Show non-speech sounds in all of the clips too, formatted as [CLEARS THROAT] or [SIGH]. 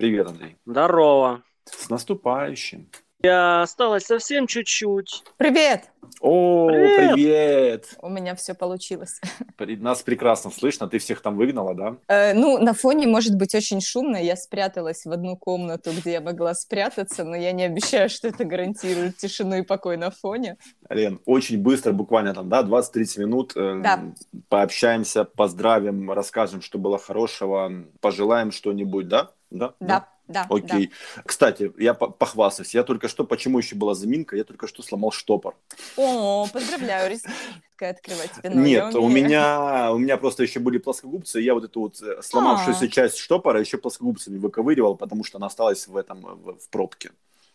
Привет, Андрей. Здорово. С наступающим. Я осталось совсем чуть-чуть. Привет! О, Привет! привет! У меня все получилось. [LAUGHS] Нас прекрасно слышно. Ты всех там выгнала, да? Э, ну, на фоне может быть очень шумно. Я спряталась в одну комнату, где я могла спрятаться, но я не обещаю, что это гарантирует тишину и покой на фоне. Лен, очень быстро, буквально там, да, 20-30 минут. э, Да. Пообщаемся, поздравим, расскажем, что было хорошего, пожелаем что-нибудь, да? Да? Да, да, Окей. Кстати, я по- похвастаюсь. Я только что, почему еще была заминка, я только что сломал штопор. да. О, поздравляю, открывать тебе. но я Нет, у меня, у меня просто еще были плоскогубцы, и я вот эту вот э, сломавшуюся А. часть штопора еще плоскогубцами выковыривал, потому что она осталась в этом, в пробке.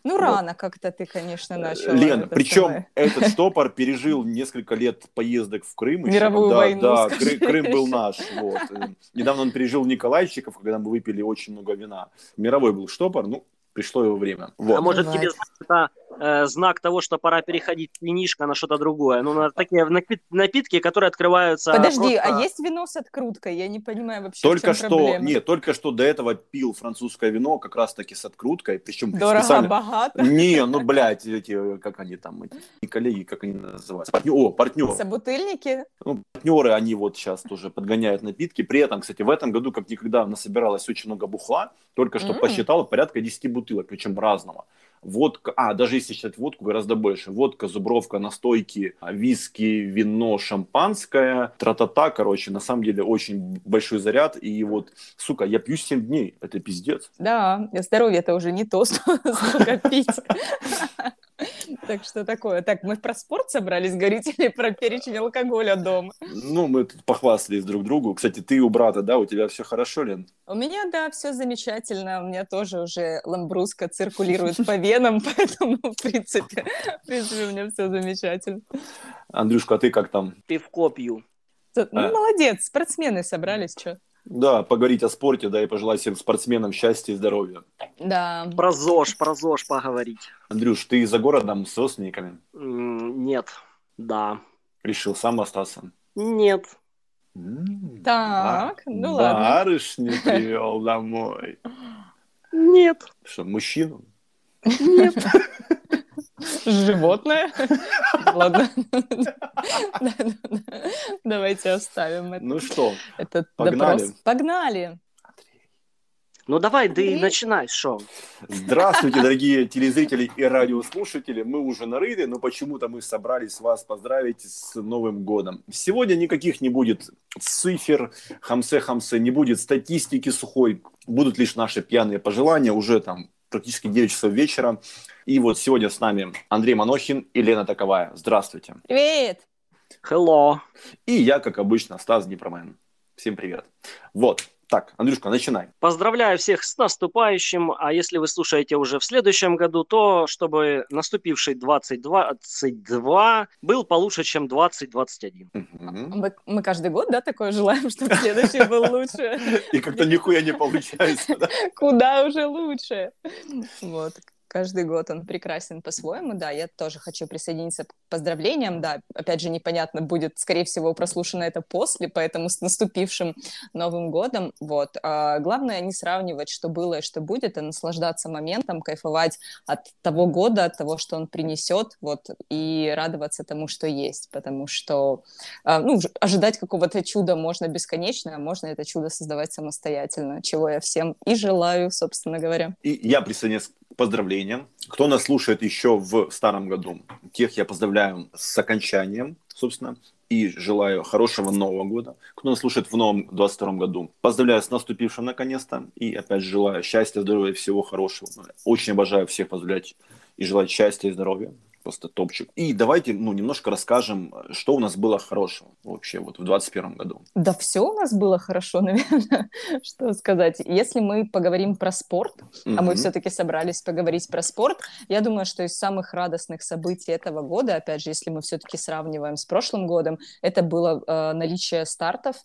Ну, Вот. рано как-то ты, конечно, начал. Лен, причем этот [LAUGHS] штопор пережил несколько лет поездок в Крым. еще, Мировую когда- войну, Да, скажи Кры- Крым был [LAUGHS] наш. Вот. Э, Недавно он пережил Николайчиков, когда мы выпили очень много вина. Мировой был штопор, ну, пришло его время. Вот. А может Бывает. тебе это э, знак того, что пора переходить с винишка на что-то другое? Ну, на такие напит- напитки, которые открываются... Подожди, просто- а есть вино с откруткой? Я не понимаю вообще, в Только чем что, проблема. нет, только что до этого пил французское вино, как раз таки с откруткой, причем Дорого, специально... богато. Не, ну, блядь, эти, как они там, эти, коллеги, как они называются? Партнер, о, партнеры. Собутыльники? Ну, партнеры, они вот сейчас тоже подгоняют напитки. При этом, кстати, в этом году, как никогда, насобиралось очень много бухла. Только что М. посчитал порядка 10 бутылок, причем разного. Водка, а, даже если считать водку, гораздо больше. Водка, зубровка, настойки, а, виски, вино, шампанское, тра-та-та, короче, на самом деле очень большой заряд. И вот, сука, я пью 7 дней, это пиздец. Да, здоровье это уже не то, [LAUGHS] сколько пить. Так что такое. Так, мы про спорт собрались говорить или про перечень алкоголя дома? Ну, мы тут похвастались друг другу. Кстати, ты у брата, да, у тебя все хорошо, Лен? У меня, да, все замечательно. У меня тоже уже ламбруска циркулирует по [LAUGHS] венам, [LAUGHS] поэтому, в принципе, в принципе, у меня все замечательно. Андрюшка, а ты как там? Пивко пью. Ну, А. молодец, спортсмены собрались, что? Да, поговорить о спорте, да, и пожелать всем спортсменам счастья и здоровья. Да. Про ЗОЖ, про ЗОЖ поговорить. Андрюш, ты за городом с родственниками Нет. Да. решил сам остаться? Нет. Так, ба- ну ладно. Барышню привел домой. Нет. Что, мужчину? Нет. Животное? [LAUGHS] Ладно. Давайте оставим это. Ну что, этот погнали? допрос. Погнали. Ну давай, да и начинай, шо? здравствуйте, дорогие телезрители и радиослушатели. Мы уже на рыде, но почему-то мы собрались вас поздравить с Новым годом. Сегодня никаких не будет цифр, хамсе-хамсе, не будет статистики сухой. Будут лишь наши пьяные пожелания. Уже там практически 9 часов вечера. И вот сегодня с нами Андрей Манохин и Лена Таковая. Здравствуйте. Привет. Hello. И я, как обычно, Стас Днепромен. Всем привет. Вот. Так, Андрюшка, начинай. Поздравляю всех с наступающим, а если вы слушаете уже в следующем году, то чтобы наступивший 2022 был получше, чем 2021. Мгм. Мы, мы каждый год, да, такое желаем, [LAUGHS] чтобы следующий был лучше. [LAUGHS] И как-то нихуя не получается. да? Куда уже лучше. Вот. Каждый год он прекрасен по-своему, да, я тоже хочу присоединиться к поздравлениям, да, опять же, непонятно, будет, скорее всего, прослушано это после, поэтому с наступившим Новым годом, вот. А главное не сравнивать, что было и что будет, а наслаждаться моментом, кайфовать от того года, от того, что он принесет, вот, и радоваться тому, что есть, потому что, а, ну, ожидать какого-то чуда можно бесконечно, а можно это чудо создавать самостоятельно, чего я всем и желаю, собственно говоря. И я присоединяюсь к поздравлениям. Кто нас слушает еще в старом году, тех я поздравляю с окончанием, собственно, и желаю хорошего Нового года. Кто нас слушает в новом 22 году, поздравляю с наступившим наконец-то. И опять же желаю счастья, здоровья, всего хорошего. Очень обожаю всех поздравлять и желать счастья и здоровья. Просто топчик. И давайте, ну, немножко расскажем, что у нас было хорошего вообще вот в 21 году. Да все у нас было хорошо, [LAUGHS] наверное, что сказать. Если мы поговорим про спорт, а мы все-таки собрались поговорить про спорт, я думаю, что из самых радостных событий этого года, опять же, если мы все-таки сравниваем с прошлым годом, это было э, наличие стартов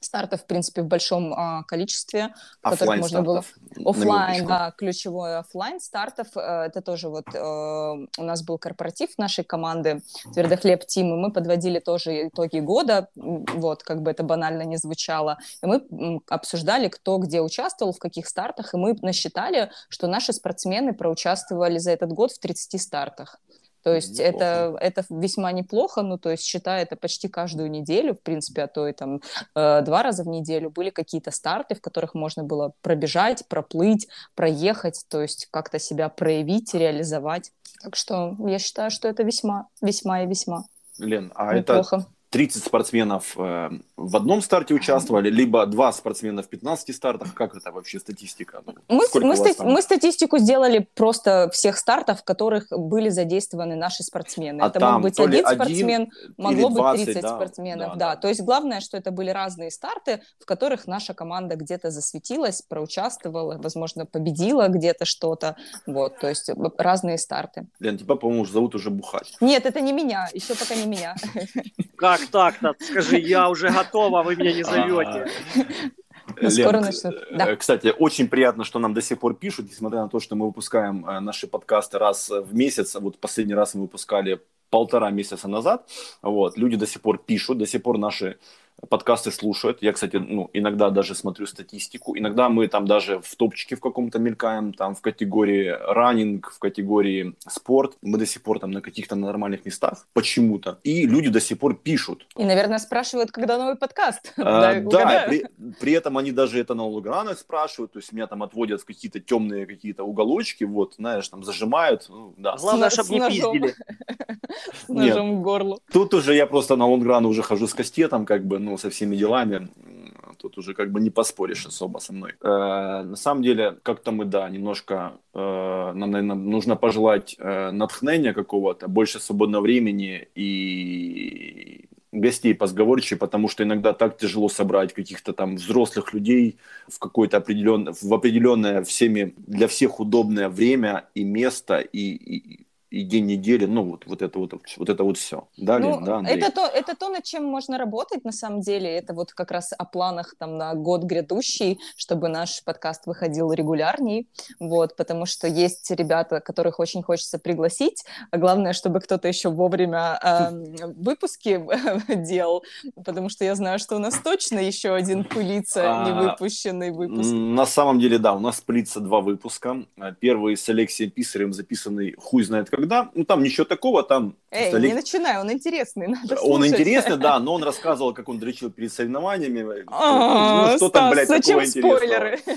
стартов, в принципе, в большом а, количестве, в которых можно было... Оффлайн, да, ключевой офлайн стартов. Э, это тоже вот э, у нас был корпоратив нашей команды Твердохлеб Team, и мы подводили тоже итоги года, вот, как бы это банально не звучало, и мы обсуждали, кто где участвовал, в каких стартах, и мы насчитали, что наши спортсмены проучаствовали за этот год в 30 стартах. То есть это, это весьма неплохо, ну, то есть считая это почти каждую неделю, в принципе, а то и там э, два раза в неделю были какие-то старты, в которых можно было пробежать, проплыть, проехать, то есть как-то себя проявить, реализовать. Так что я считаю, что это весьма, весьма и весьма Лен, а неплохо. это 30 спортсменов э, в одном старте участвовали, либо два спортсмена в 15 стартах. Как это вообще статистика? Ну, мы, мы, ста- мы статистику сделали просто всех стартов, в которых были задействованы наши спортсмены. А это там мог быть один спортсмен, один могло 20, быть 30 да, спортсменов. Да, Да, да. то есть главное, что это были разные старты, в которых наша команда где-то засветилась, проучаствовала, возможно, победила где-то что-то. Вот, то есть разные старты. Лен, тебя, по-моему, зовут уже бухать. Нет, это не меня, еще пока не меня. [LAUGHS] Как так-то? Скажи, я уже готова, вы меня не зовете. Скоро Лен, начнут. э, Да. Кстати, очень приятно, что нам до сих пор пишут, несмотря на то, что мы выпускаем э, наши подкасты раз в месяц. Вот последний раз мы выпускали полтора месяца назад. Вот, люди до сих пор пишут, до сих пор наши подкасты слушают. Я, кстати, ну, иногда даже смотрю статистику. Иногда мы там даже в топчике в каком-то мелькаем, там в категории раннинг, в категории спорт. Мы до сих пор там на каких-то нормальных местах почему-то. И люди до сих пор пишут. И, наверное, спрашивают, когда новый подкаст. А, [LAUGHS] Да, при, при этом они даже это на лонгранах спрашивают, то есть меня там отводят в какие-то темные какие-то уголочки, вот, знаешь, там зажимают, ну, да. Главное, чтобы не пиздили. [LAUGHS] С ножом в горло. Тут уже я просто на лонгран уже хожу с кастетом, как бы, ну, со всеми делами. М, Тут уже как бы не поспоришь особо со мной. Э, на самом деле, как-то мы, да, немножко, э, нам, наверное, нужно пожелать э, натхнения какого-то, больше свободного времени и гостей позговорче, потому что иногда так тяжело собрать каких-то там взрослых людей в какое-то определенное, в определенное всеми, для всех удобное время и место, и, и, и день недели, ну вот, вот это вот, вот это вот все. Да, Ну, Лен, да, Андрей? это то, это то, над чем можно работать, на самом деле. Это вот как раз о планах там на год грядущий, чтобы наш подкаст выходил регулярней, вот, потому что есть ребята, которых очень хочется пригласить, а главное, чтобы кто-то еще вовремя эм, выпуски [LAUGHS] делал, потому что я знаю, что у нас точно еще один пылится А, невыпущенный выпуск. На самом деле, да, у нас плится два выпуска. Э, Первый с Алексеем Писарем записанный хуй знает когда. Ну, там ничего такого, там... Эй, просто не начинай, он интересный, надо Он слушать. интересный, да, но он рассказывал, как он дрочил перед соревнованиями. [LAUGHS] А, Ну, что там, Стас, блядь, зачем спойлеры? [LAUGHS]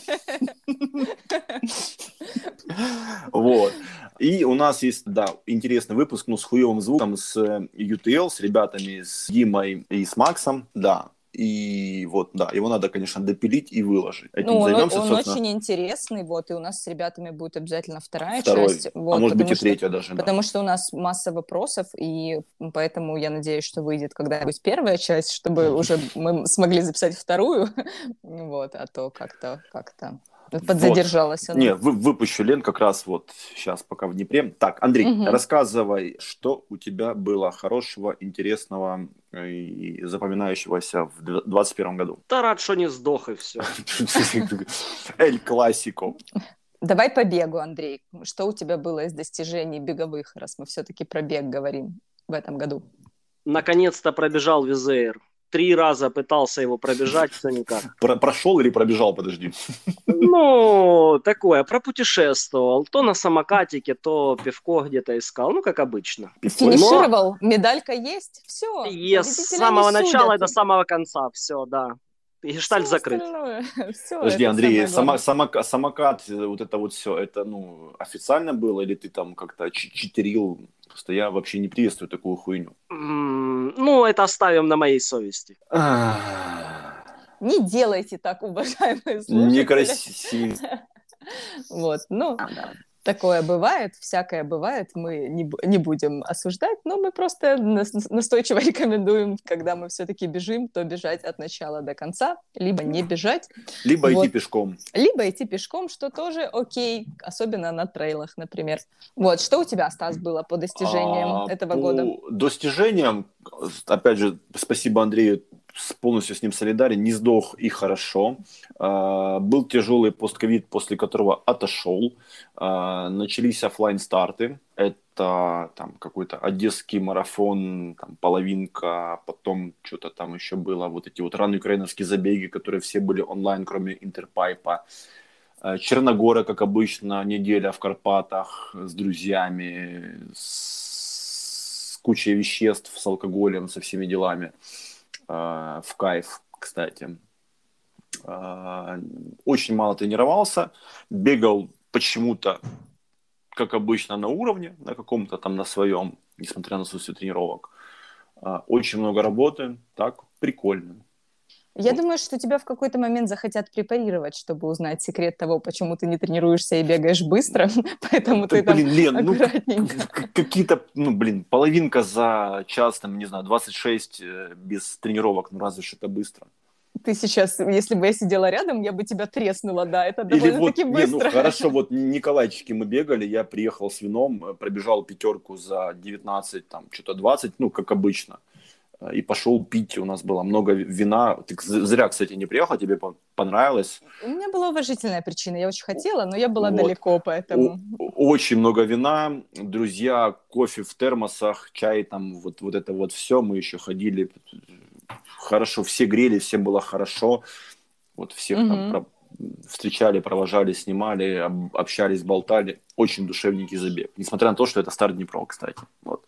Вот. И у нас есть, да, интересный выпуск, ну, с хуевым звуком, с э, UTL, с ребятами, с Димой и с Максом, да. И вот, да, его надо, конечно, допилить и выложить. Этим Ну, он, займемся, он собственно, очень интересный, вот, и у нас с ребятами будет обязательно вторая второй, часть. Вот, а может быть и что- третья даже, да. Потому что у нас масса вопросов, и поэтому я надеюсь, что выйдет когда-нибудь первая часть, чтобы уже мы смогли записать вторую, [LAUGHS] вот, а то как-то, как-то подзадержалась она. Не, вы, выпущу Лен как раз вот сейчас, пока в Днепре. Так, Андрей, Мгм. рассказывай, что у тебя было хорошего, интересного и запоминающегося в 2021 году. Да рад, что не сдох и все. [LAUGHS] Эль Классико. Давай по бегу, Андрей. Что у тебя было из достижений беговых, раз мы все-таки про бег говорим в этом году? Наконец-то пробежал Визеер. Три раза пытался его пробежать, все никак. [LAUGHS] Про- прошел или пробежал, подожди. Ну, такое, пропутешествовал. То на самокатике, то пивко где-то искал. Ну, как обычно. Финишировал, медалька есть, все. И с самого начала и до самого конца. Все, да. И гештальт закрыт. [LAUGHS] Подожди, Андрей, сама, самока- самокат, э, вот это вот все, это, ну, официально было, или ты там как-то чи- читерил? Просто я вообще не приветствую такую хуйню. Ну, это оставим на моей совести. Не делайте так, уважаемые слушатели. Некрасиво. [LAUGHS] Вот, ну, такое бывает, всякое бывает, мы не, не будем осуждать, но мы просто нас- настойчиво [LAUGHS] рекомендуем, когда мы все-таки бежим, то бежать от начала до конца, либо не бежать, Либо идти Вот. пешком. либо идти пешком, что тоже окей, особенно на трейлах, например. Вот, что у тебя, Стас, было по достижениям А, этого по года? Достижениям, опять же, спасибо Андрею, полностью с ним солидарен, не сдох и хорошо. А, был тяжелый постковид, после которого отошел. А, начались офлайн старты Это там какой-то одесский марафон, там половинка, потом что-то там еще было, вот эти вот раны украиновские забеги, которые все были онлайн, кроме Интерпайпа. А, Черногора, как обычно, неделя в Карпатах с друзьями, с кучей веществ, с алкоголем, со всеми делами. Э, в кайф, кстати. Э, очень мало тренировался, бегал почему-то, как обычно, на уровне, на каком-то там на своем, несмотря на отсутствие тренировок. Э, очень много работы, так, прикольно. Я думаю, что тебя в какой-то момент захотят препарировать, чтобы узнать секрет того, почему ты не тренируешься и бегаешь быстро, [LAUGHS] поэтому ты там Лен, ну, какие-то, ну, блин, половинка за час, там, не знаю, 26 э, без тренировок, ну, разве что это быстро? Ты сейчас, если бы я сидела рядом, я бы тебя треснула, да, это довольно-таки вот, быстро. Не, ну хорошо, вот [LAUGHS] Николайчики мы бегали, я приехал с вином, э, пробежал пятерку за 19, там, что-то 20, ну, как обычно и пошел пить. У нас было много вина. Ты зря, кстати, не приехал, тебе понравилось. У меня была уважительная причина. Я очень хотела, но я была вот. далеко, поэтому... Очень много вина, друзья, кофе в термосах, чай там, вот, вот это вот все. Мы еще ходили хорошо, все грели, всем было хорошо. Вот всех угу. там про... встречали, провожали, снимали, общались, болтали. Очень душевненький забег. Несмотря на то, что это старт Днепро, кстати. Вот.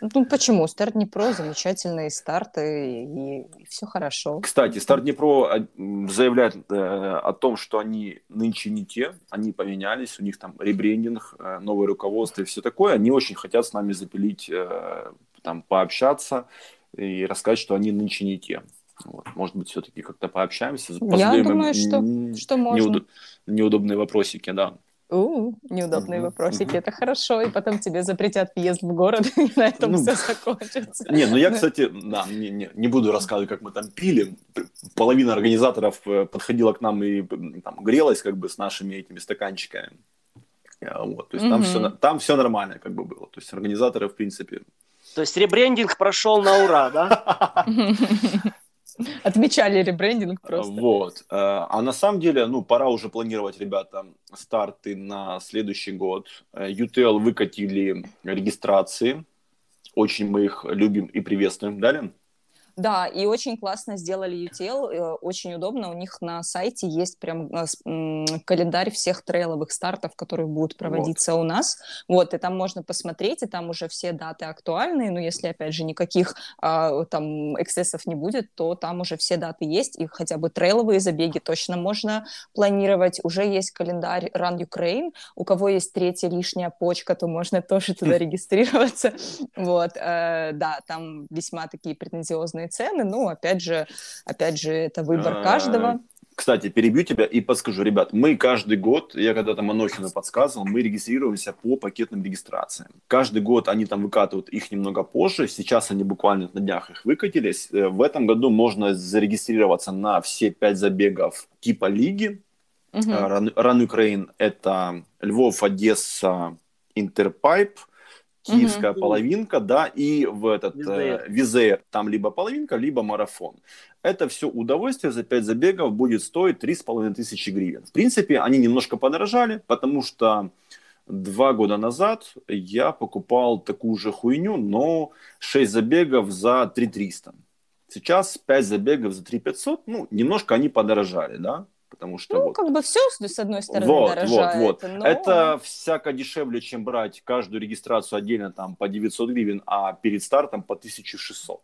Ну почему? Старт Днепро замечательные старты и, и все хорошо. Кстати, Старт Днепро а, заявляет э, о том, что они нынче не те, они поменялись, у них там ребрендинг, э, новое руководство и все такое. Они очень хотят с нами запилить, э, там пообщаться и рассказать, что они нынче не те. Вот. Может быть, все-таки как-то пообщаемся. Я думаю, что, что можно. Неудоб... Неудобные вопросики, да. У, неудобные вопросики, это хорошо, и потом тебе запретят въезд в город, [LAUGHS] и на этом ну, все закончится. Не, ну я, кстати, да, не, не, не буду рассказывать, как мы там пили. Половина организаторов э, подходила к нам и там грелась как бы с нашими этими стаканчиками. Вот, то есть там, все, там все нормально как бы было. То есть организаторы, в принципе... То есть ребрендинг прошел на ура, да? [LAUGHS] Отмечали ребрендинг просто. Вот. Э, а на самом деле, ну, пора уже планировать, ребята, старты на следующий год. UTL э, выкатили регистрации. Очень мы их любим и приветствуем. Далее? Да, и очень классно сделали UTL, э, очень удобно. У них на сайте есть прям э, календарь всех трейловых стартов, которые будут проводиться вот. у нас. Вот, и там можно посмотреть, и там уже все даты актуальные. Но если, опять же, никаких а, там эксцессов не будет, то там уже все даты есть, и хотя бы трейловые забеги точно можно планировать. Уже есть календарь Run Ukraine. У кого есть третья лишняя почка, то можно тоже туда [LAUGHS] регистрироваться. Вот, э, да, там весьма такие претензиозные разные цены. Ну, опять же, опять же, это выбор а, каждого. Кстати, перебью тебя и подскажу, ребят, мы каждый год, я когда-то Манохину подсказывал, мы регистрируемся по пакетным регистрациям. Каждый год они там выкатывают их немного позже, сейчас они буквально на днях их выкатились. Э, в этом году можно зарегистрироваться на все пять забегов типа лиги. Угу. Run Ukraine – это Львов, Одесса, Интерпайп – киевская угу. половинка, да, и в этот. Э, Визеер, там либо половинка, либо марафон. Это все удовольствие за 5 забегов будет стоить 3,5 тысячи гривен. В принципе, они немножко подорожали, потому что два года назад я покупал такую же хуйню, но 6 забегов за 3 Сейчас 5 забегов за 3 ну, немножко они подорожали, да, потому что... Ну, вот... как бы все, с одной стороны, вот, дорожает. Вот, вот. Но... Это всяко дешевле, чем брать каждую регистрацию отдельно там по 900 гривен, а перед стартом по 1600.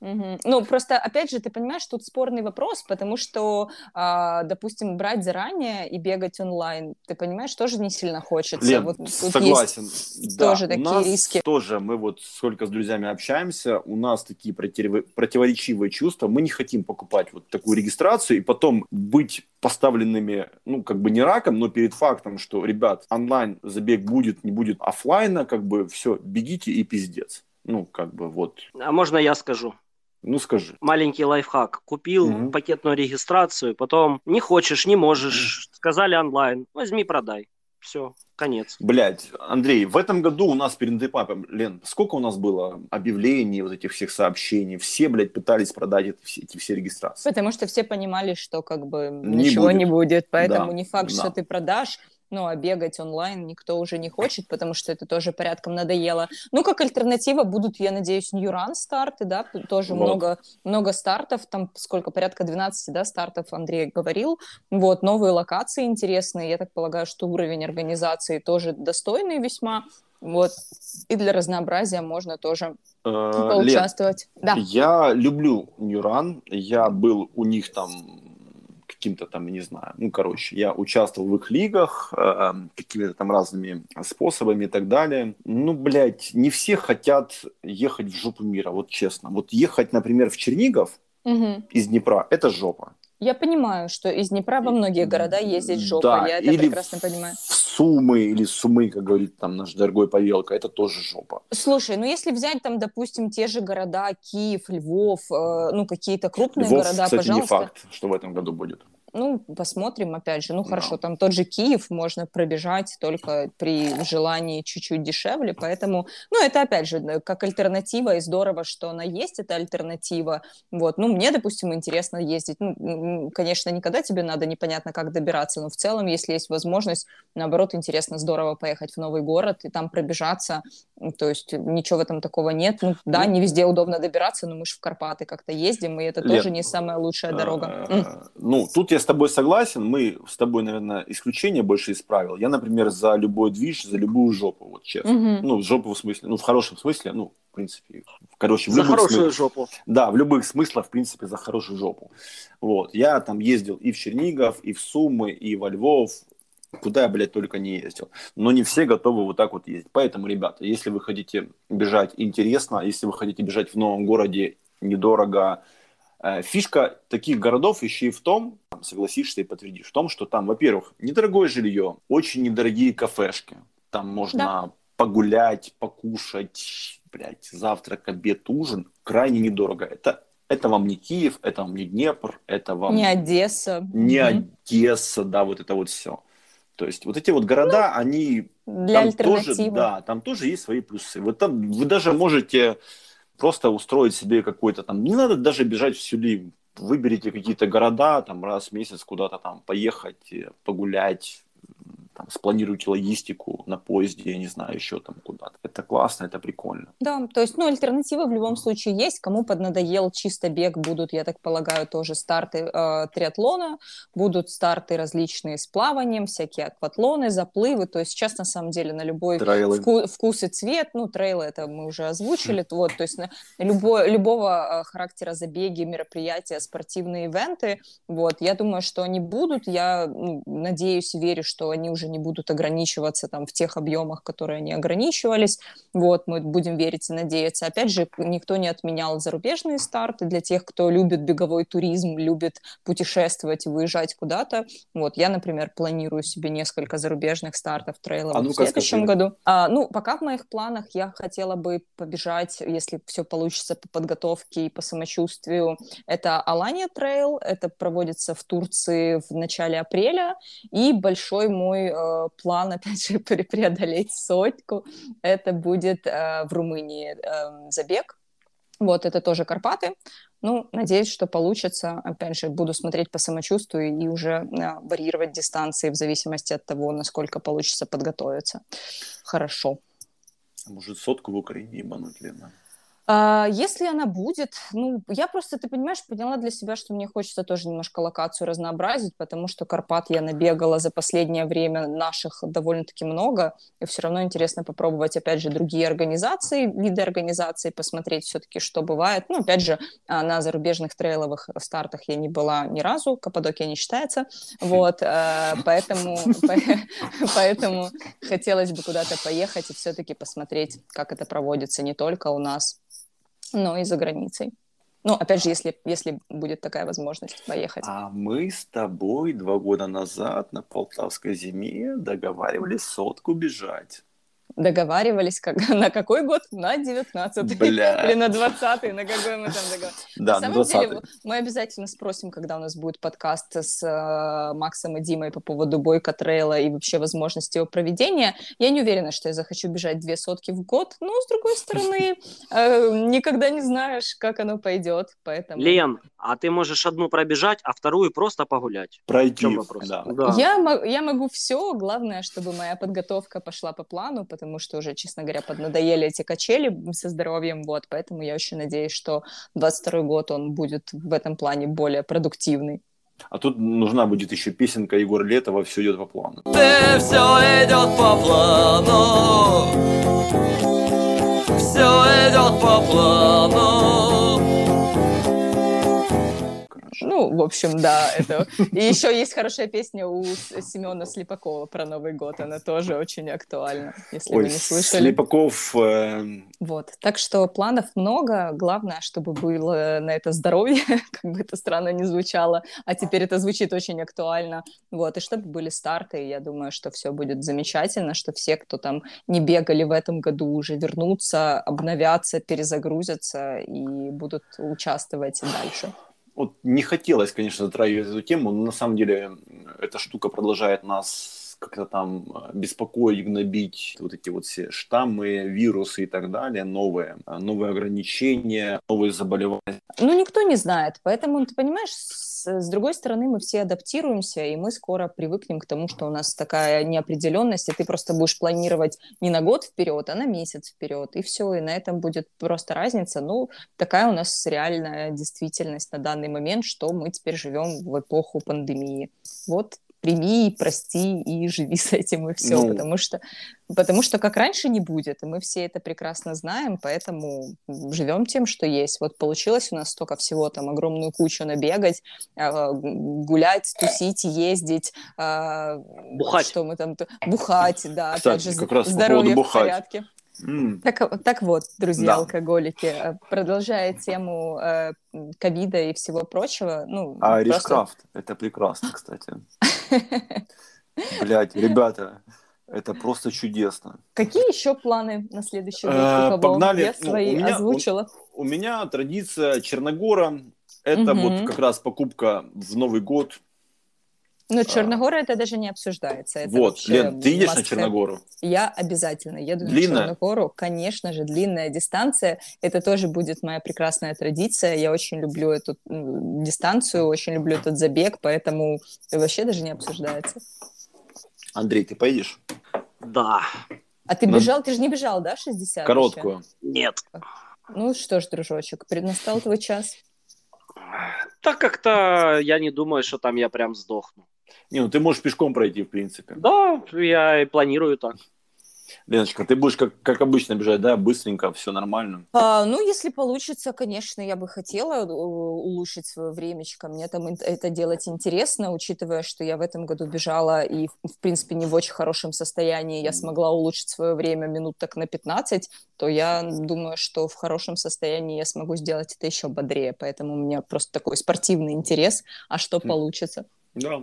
Угу. Ну, просто, опять же, ты понимаешь, тут спорный вопрос, потому что, а, допустим, брать заранее и бегать онлайн, ты понимаешь, тоже не сильно хочется. Лен, вот, согласен. Есть да, тоже такие риски. Тоже мы вот сколько с друзьями общаемся, у нас такие противоречивые чувства. Мы не хотим покупать вот такую регистрацию и потом быть поставленными, ну, как бы не раком, но перед фактом, что, ребят, онлайн забег будет, не будет офлайна, как бы все, бегите и пиздец. Ну, как бы вот. А можно я скажу? Ну, скажи. Маленький лайфхак. Купил угу. пакетную регистрацию, потом не хочешь, не можешь, сказали онлайн, возьми, продай. все, конец. Блять, Андрей, в этом году у нас перед НДП, Лен, сколько у нас было объявлений, вот этих всех сообщений, все, блядь, пытались продать эти все, эти все регистрации. Потому что все понимали, что как бы не ничего будет. не будет, поэтому да, не факт, да. что ты продашь, ну, а бегать онлайн никто уже не хочет, потому что это тоже порядком надоело. Ну, как альтернатива будут, я надеюсь, Ньюран старты, да, тоже вот. много, много стартов, там сколько, порядка 12, да, стартов Андрей говорил. Вот, новые локации интересные, я так полагаю, что уровень организации тоже достойный весьма. Вот, и для разнообразия можно тоже э, поучаствовать. Лен, да. Я люблю Ньюран, я был у них там каким-то там, не знаю, ну, короче, я участвовал в их лигах, э, какими-то там разными способами и так далее. Ну, блядь, не все хотят ехать в жопу мира, вот честно. Вот ехать, например, в Чернигов угу. из Днепра, это жопа. Я понимаю, что из Днепра во многие города ездить жопа, да, я это или прекрасно понимаю. В Сумы или Сумы, как говорит там наш дорогой Павелка, это тоже жопа. Слушай, ну если взять там, допустим, те же города, Киев, Львов, э, ну какие-то крупные Львов, города, кстати, пожалуйста. не факт, что в этом году будет. Ну, посмотрим, опять же. Ну, хорошо, там тот же Киев можно пробежать только при желании чуть-чуть дешевле, поэтому, ну, это, опять же, как альтернатива, и здорово, что она есть, эта альтернатива. Вот, ну, мне, допустим, интересно ездить. Ну, конечно, никогда тебе надо непонятно как добираться, но в целом, если есть возможность, наоборот, интересно, здорово поехать в новый город и там пробежаться, то есть ничего в этом такого нет. Ну, да, ну, не везде удобно добираться, но мы же в Карпаты как-то ездим, и это Лет, тоже не самая лучшая дорога. Э, ну, тут я с тобой согласен, мы с тобой, наверное, исключение больше из правил. Я, например, за любой движ, за любую жопу, вот честно. Угу. Ну, жопу в смысле, ну, в хорошем смысле, ну, в принципе, короче, в за хорошую смыслах, жопу. Да, в любых смыслах, в принципе, за хорошую жопу. Вот, я там ездил и в Чернигов, и в Сумы, и во Львов, куда я, блядь, только не ездил. Но не все готовы вот так вот ездить. Поэтому, ребята, если вы хотите бежать интересно, если вы хотите бежать в новом городе недорого, Э, фишка таких городов еще и в том, согласишься и подтвердишь, в том, что там, во-первых, недорогое жилье, очень недорогие кафешки. Там можно да. погулять, покушать, блядь, завтрак, обед, ужин. Крайне недорого. Это, это вам не Киев, это вам не Днепр, это вам... Не Одесса. Не mm Одесса, да, вот это вот все. То есть вот эти вот города, ну, они... Для там тоже, да, там тоже есть свои плюсы. Вот там вы даже можете просто устроить себе какой-то там, не надо даже бежать в Сюли, выберите какие-то города, там раз в месяц куда-то там поехать, э, погулять, там, спланируйте логистику на поезде, я не знаю, еще там куда-то. Это классно, это прикольно. Да, то есть, ну, альтернатива в любом случае есть. Кому поднадоел чисто бег, будут, я так полагаю, тоже старты э, триатлона, будут старты различные с плаванием, всякие акватлоны, заплывы. То есть сейчас, на самом деле, на любой вку- вкус и цвет, ну, трейлы это мы уже озвучили, mm. вот, то есть на любой, любого э, характера забеги, мероприятия, спортивные ивенты, вот, я думаю, что они будут, я ну, надеюсь, верю, что они уже не будут ограничиваться там в тех объемах, которые они ограничивались. Вот, мы будем верить и надеяться. Опять же, никто не отменял зарубежные старты для тех, кто любит беговой туризм, любит путешествовать и выезжать куда-то. Вот, я, например, планирую себе несколько зарубежных стартов трейлов а ну в следующем скажи. году. А, ну, пока в моих планах я хотела бы побежать, если все получится по подготовке и по самочувствию. Это Алания трейл, это проводится в Турции в начале апреля, и большой мой э, план, [LAUGHS] опять же, преодолеть сотку, это будет э, в Румынии э, забег. Вот, это тоже Карпаты. Ну, надеюсь, что получится. Опять же, буду смотреть по самочувствию и уже э, варьировать дистанции в зависимости от того, насколько получится подготовиться. Хорошо. Может, сотку в Украине ебануть, Лена? А, если она будет, ну, я просто, ты понимаешь, поняла для себя, что мне хочется тоже немножко локацию разнообразить, потому что Карпат я набегала за последнее время наших довольно-таки много, и все равно интересно попробовать, опять же, другие организации, виды организаций, посмотреть все-таки, что бывает. Ну, опять же, а, на зарубежных трейловых стартах я не была ни разу, Каппадокия не считается, вот, а, поэтому, [LAUGHS] поэтому хотелось бы куда-то поехать и все-таки посмотреть, как это проводится не только у нас, но и за границей. Ну, опять же, если, если будет такая возможность поехать. А мы с тобой два года назад на Полтавской зиме договаривались сотку бежать. Договаривались, как, [LAUGHS] на какой год? На 19 Бля. или на 20 на какой мы там договаривались. [LAUGHS] Да, на самом 20 деле, мы обязательно спросим, когда у нас будет подкаст с э, Максом и Димой по поводу бойка трейла и вообще возможности его проведения. Я не уверена, что я захочу бежать две сотки в год, но, с другой стороны, [LAUGHS] э, никогда не знаешь, как оно пойдет, поэтому... Лен, а ты можешь одну пробежать, а вторую просто погулять. Пройти. Да. Да. Я, я могу все, главное, чтобы моя подготовка пошла по плану, потому что уже, честно говоря, поднадоели эти качели со здоровьем, вот, поэтому я очень надеюсь, что 22 год он будет в этом плане более продуктивный. А тут нужна будет еще песенка Егор Летова «Все идет по плану». Ты все идет по плану Все идет по плану Ну, в общем, да, это... И еще есть хорошая песня у Семена Слепакова про Новый год, она тоже очень актуальна, если вы Ой, не слышали. Слепаков... э, Вот, так что планов много, главное, чтобы было на это здоровье, [LAUGHS] как бы это странно не звучало, а теперь это звучит очень актуально, вот, и чтобы были старты, я думаю, что все будет замечательно, что все, кто там не бегали в этом году, уже вернутся, обновятся, перезагрузятся и будут участвовать дальше. Вот не хотелось, конечно, затрагивать эту тему, но на самом деле эта штука продолжает нас как-то там э, беспокоить, гнобить вот эти вот все штаммы, вирусы и так далее, новые, а, новые ограничения, новые заболевания. Ну, никто не знает, поэтому, ты понимаешь, с, с другой стороны, мы все адаптируемся, и мы скоро привыкнем к тому, что у нас такая неопределенность, и ты просто будешь планировать не на год вперед, а на месяц вперед, и все, и на этом будет просто разница. Ну, такая у нас реальная действительность на данный момент, что мы теперь живем в эпоху пандемии. Вот прими, прости и живи с этим, и все, Ну. потому что Потому что как раньше не будет, и мы все это прекрасно знаем, поэтому живем тем, что есть. Вот получилось у нас столько всего, там огромную кучу набегать, а, гулять, тусить, ездить, а, Бухать. что мы там, бухать, да, Кстати, опять же, как раз по здоровье поводу в порядке. М, Так, так вот, друзья Да. алкоголики, э, продолжая тему э, ковида и всего прочего, ну, А просто- Ришкрафт, это прекрасно, кстати. Блять, ребята, это просто чудесно. Какие еще планы на следующий год? Э, у кого? погнали. Я Ну, свои у меня- озвучила. У меня традиция Черногора. Это Мгм. вот как раз покупка в Новый год. Ну, Черногора это даже не обсуждается. Это А. вот, Лен, ты едешь на. Черногору? Я обязательно еду Длинная? на Черногору. Конечно же, длинная дистанция. Это тоже будет моя прекрасная традиция. Я очень люблю эту дистанцию, очень люблю этот забег, поэтому вообще даже не обсуждается. Андрей, ты поедешь? Да. А ты На- бежал, ты же не бежал, да, 60? еще? Короткую. Нет. Ну что ж, дружочек, преднастал твой час. Так как-то я не думаю, что там я прям сдохну. Не, ну ты можешь пешком пройти, в принципе. Да, я и планирую так. Леночка, ты будешь как, как обычно бежать, да, быстренько, все нормально. А, ну, если получится, конечно, я бы хотела э, улучшить свое времечко. Мне там это делать интересно, учитывая, что я в этом году бежала и, в принципе, не в очень хорошем состоянии. Я смогла улучшить свое время минут так на 15, то я думаю, что в хорошем состоянии я смогу сделать это еще бодрее. Поэтому у меня просто такой спортивный интерес. А что получится? Да.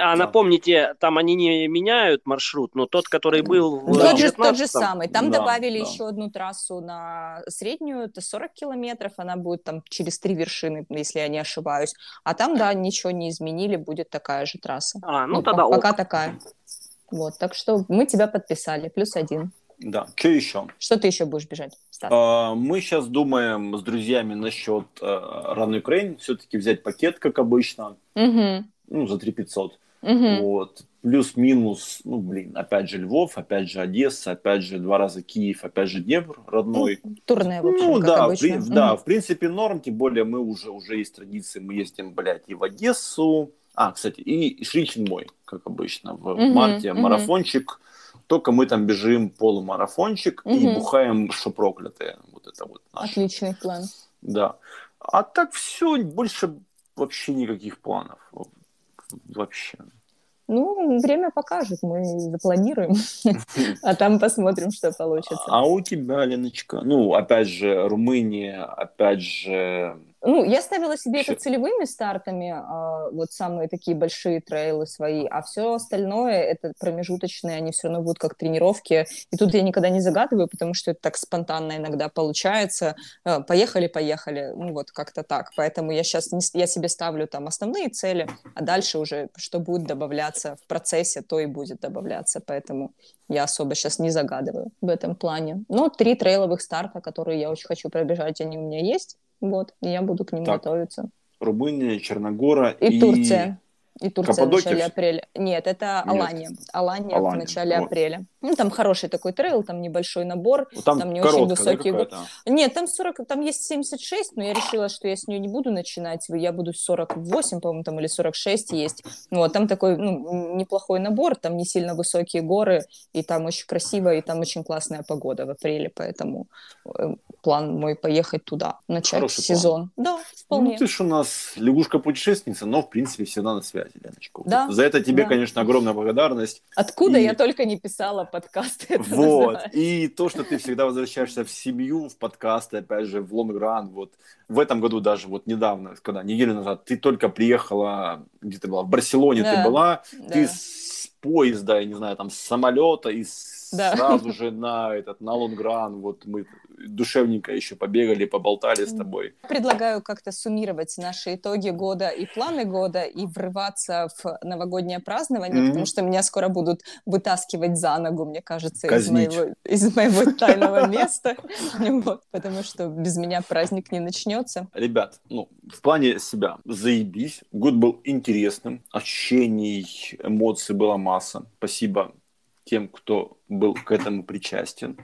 А напомните, там они не меняют маршрут, но тот, который был в Тот же, тот же 19-м, самый. Там Да, добавили да. еще одну трассу на среднюю, это 40 километров, она будет там через три вершины, если я не ошибаюсь. А там, да, ничего не изменили, будет такая же трасса. А, ну, Ну, тогда по- пока ок. такая. Вот, так что мы тебя подписали, плюс один. Да. Что еще? Что ты еще будешь бежать? Стас? А, Мы сейчас думаем с друзьями насчет э, Run Ukraine. Все-таки взять пакет, как обычно, Мгм, ну, за 3 500. Мгм. Вот. Плюс-минус, ну, блин, опять же Львов, опять же Одесса, опять же два раза Киев, опять же Днепр родной. Турне, в общем, Ну, как да, обычно. при- Мгм. да, в принципе норм, тем более мы уже, уже есть традиции, мы ездим, блядь, и в Одессу. А, кстати, и Шричин мой, как обычно, в Мгм, марте мгм. марафончик. Только мы там бежим полумарафончик и Мгм. бухаем, что проклятые. Вот это вот наше. Отличный план. Да. А так все, больше вообще никаких планов. Вообще. Ну, время покажет, мы запланируем, [LAUGHS] а там посмотрим, что получится. А у тебя, Леночка? Ну, опять же, Румыния, опять же, Ну, я ставила себе это целевыми стартами, а, вот самые такие большие трейлы свои, а все остальное это промежуточные, они все равно будут как тренировки. И тут я никогда не загадываю, потому что это так спонтанно иногда получается. Э, Поехали, поехали, ну вот как-то так. Поэтому я сейчас я себе ставлю там основные цели, а дальше уже что будет добавляться в процессе, то и будет добавляться. Поэтому я особо сейчас не загадываю в этом плане. Но три трейловых старта, которые я очень хочу пробежать, они у меня есть. Вот, и я буду к ним Так. готовиться. Румыния, Черногора И, Турция. И Турция в Каппадокия начале всё? апреля. Нет, это Нет. Алания. Алания в Алания, начале вот. апреля. Ну, там хороший такой трейл, там небольшой набор. Вот Там, Там не очень короткая, да, высокий год. какая-то? Нет, там 40, там есть 76, но я решила, что я с нее не буду начинать. Я буду 48, по-моему, там или 46 есть. Ну, Вот, там такой ну, неплохой набор, там не сильно высокие горы, и там очень красиво, и там очень классная погода в апреле, поэтому э, план мой поехать туда, начать Хороший план. сезон. Да, вполне. Ну, ты ж у нас лягушка-путешественница, но, в принципе, всегда на связи, Леночка. Вот Да, За это тебе, да. конечно, огромная благодарность. Откуда И- я только не писала подкасты. Вот. называется. И то, что ты всегда возвращаешься в семью, в подкасты, опять же, в лонгран. Вот в этом году даже, вот недавно, когда, неделю назад, ты только приехала, где ты была? В Барселоне Да, ты была, да. ты с поезда, я не знаю, там, с самолета и с- Да. сразу же на этот, на лонгран. Вот мы душевненько еще побегали, поболтали с тобой. Предлагаю как-то суммировать наши итоги года и планы года и врываться в новогоднее празднование, Мгм. потому что меня скоро будут вытаскивать за ногу, мне кажется, из моего, из моего тайного места, [LAUGHS] Вот, потому что без меня праздник не начнется. Ребят, ну, в плане себя, заебись. Год был интересным, ощущений, эмоций была масса. Спасибо тем, кто был к этому причастен.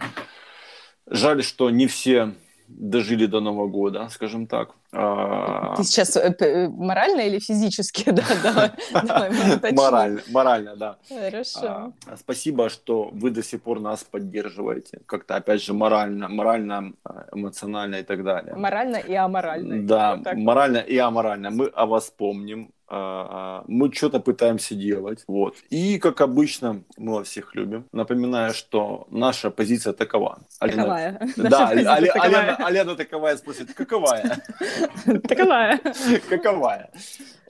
Жаль, что не все дожили до Нового года, скажем так. А, Ты сейчас э, э, морально или физически? [LAUGHS] Да, давай. Морально, морально, да. Хорошо. А, Спасибо, что вы до сих пор нас поддерживаете. Как-то, опять же, морально, морально, а, эмоционально и так далее. Морально и аморально. Да, Вот морально и аморально. Мы о вас помним. А, а, Мы что-то пытаемся делать. Вот. И, как обычно, мы вас всех любим. Напоминаю, что наша позиция такова. Алена- Таковая. [LAUGHS] Да, Наша позиция Але- таковая. Алена, Алена таковая спросит, каковая? [LAUGHS] Таковая. [LAUGHS] Каковая?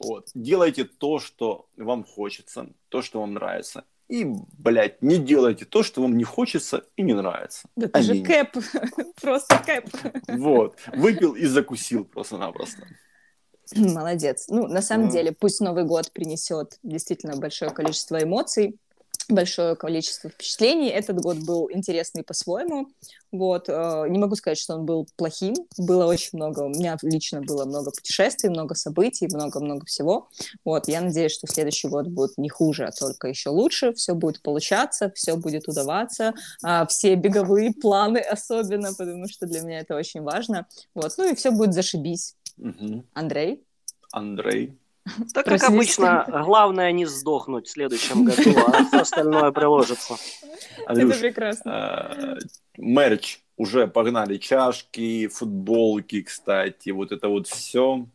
Вот. Делайте то, что вам хочется, то, что вам нравится. И, блядь, не делайте то, что вам не хочется и не нравится. Да ты же кэп, просто кэп. Вот. Выпил и закусил просто-напросто. [CLEARS THROAT] Молодец. Ну, на самом деле, пусть Новый год принесет действительно большое количество эмоций, большое количество впечатлений. Этот год был интересный по-своему. Вот. э, Не могу сказать, что он был плохим. Было очень много, у меня лично было много путешествий, много событий, много-много всего. Вот. Я надеюсь, что следующий год будет не хуже, а только еще лучше. Все будет получаться, все будет удаваться. А, Все беговые планы особенно, потому что для меня это очень важно. Вот. Ну и все будет зашибись. Мгм. Андрей? Андрей. Так как обычно, главное не сдохнуть в следующем году, а все остальное приложится. Андрюш, Это прекрасно. э, мерч. Уже погнали чашки, футболки, кстати. Вот это вот все.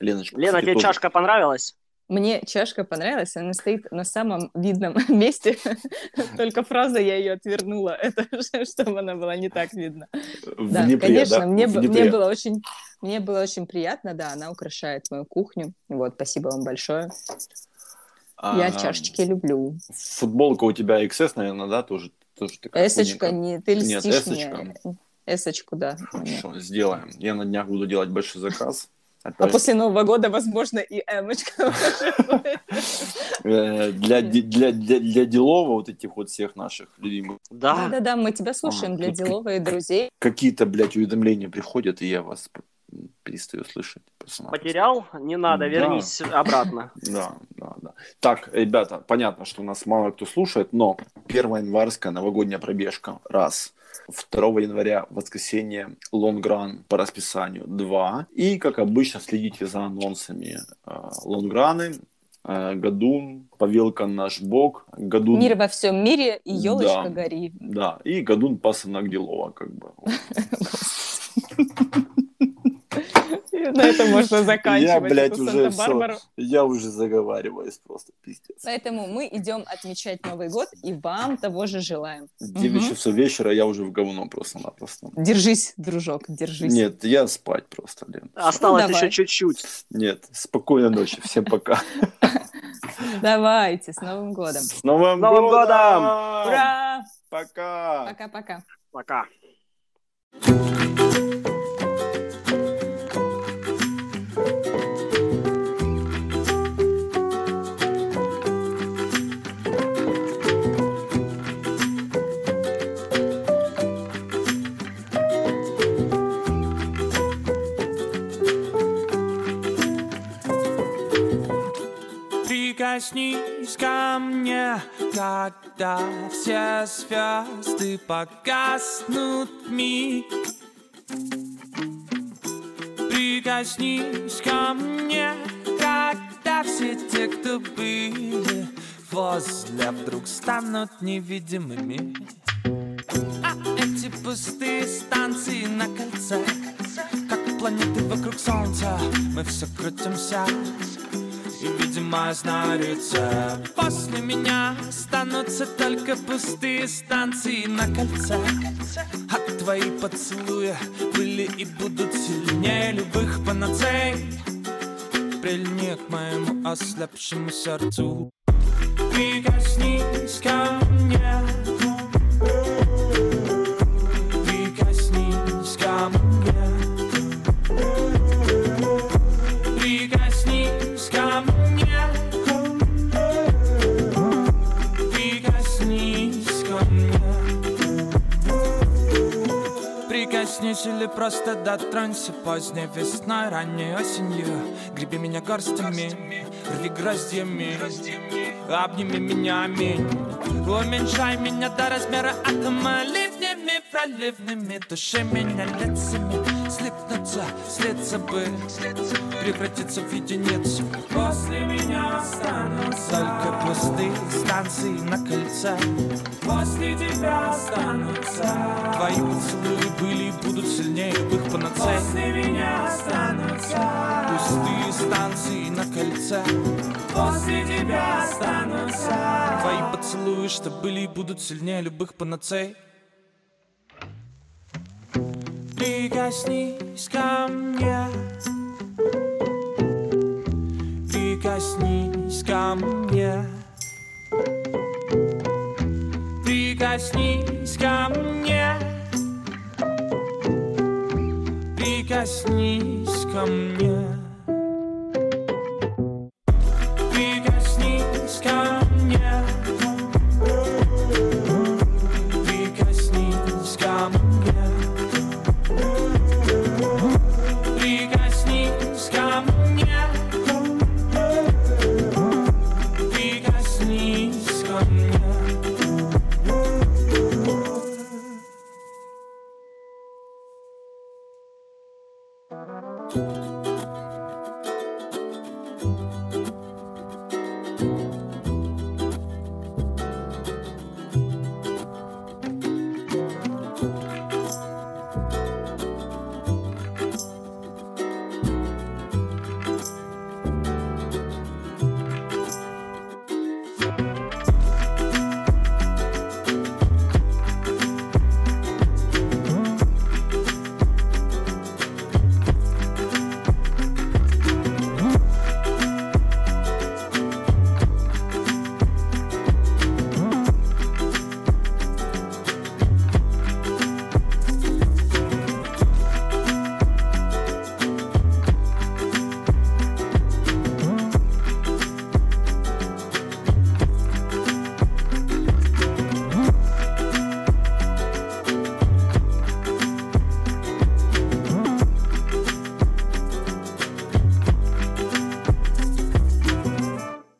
Леночка, Лена, кстати, тебе тоже. чашка понравилась? Мне чашка понравилась, она стоит на самом видном [LAUGHS] месте, только фраза я ее отвернула, [LAUGHS] это чтобы она была не так видна. В Да, Днепре, конечно, да? мне, В Днепре. мне было очень, мне было очень приятно, да, она украшает мою кухню, вот, спасибо вам большое. Я А, чашечки люблю. Футболка у тебя XS, наверное, да? Тоже, тоже такая Эсочка, не, ты Нет, льстишь эсочка. мне. Эсочку, да. Нет. Хорошо, сделаем. Я на днях буду делать большой заказ. А Опять, после Нового года, возможно, и эмочка. [LAUGHS] э, для, для, для, для делова вот этих вот всех наших любимых. Да. Да-да-да, мы тебя слушаем для деловых и друзей. Какие-то, блядь, уведомления приходят, и я вас перестаю слышать. Потерял? Не надо, Да. вернись обратно. [LAUGHS] Да, да, да. Так, ребята, понятно, что нас мало кто слушает, но 1 январская новогодняя пробежка – раз. 2 января воскресенье лонгран по расписанию 2. И, как обычно, следите за анонсами э, лонграны. Э, Гадун, Павелка наш бог, Гадун, Мир во всем мире и елочка Да. гори. да, и Гадун пасынок Делова, как бы. [LAUGHS] [LAUGHS] На этом можно заканчивать. Я, блядь, уже все. Я уже заговариваюсь просто, пиздец. Поэтому мы идем отмечать Новый год и вам того же желаем. 9 Мгм. часов вечера я уже в говно просто-напросто. Держись, дружок, держись. Нет, я спать просто, Лен. Осталось Ну, давай. еще чуть-чуть. Нет, спокойной ночи, всем пока. [LAUGHS] Давайте, с Новым годом. С Новым, Новым годом! Ура! Пока! Пока-пока. Пока. Прикоснись ко мне, когда все звезды погаснут миг. Прикоснись ко мне, когда все те, кто были возле, вдруг станут невидимыми. А эти пустые станции на кольце, как планеты вокруг Солнца, мы все крутимся. И, видимо, знаю рецепт После меня останутся только пустые станции на кольце А твои поцелуи были и будут сильнее любых панацей. Прильни к моему ослепшему сердцу. Прикоснись ко мне Прикоснись или просто дотронься? Поздней весной, ранней осенью. Греби меня горстями, рви гроздьями. Обними меня, аминь. Уменьшай меня до размера атома. Ливнями проливными Души меня лицами Слипнуться, слиться бы Превратиться в единицу. После меня останутся. Только пустые станции на кольце После тебя останутся. Твои поцелуи были и будут сильнее любых панацей После меня останутся. Пустые станции на кольце После тебя останутся. Твои поцелуи, что были и будут сильнее любых панацей Прикоснись ко мне. Прикоснись ко мне. Прикоснись ко мне. Прикоснись ко мне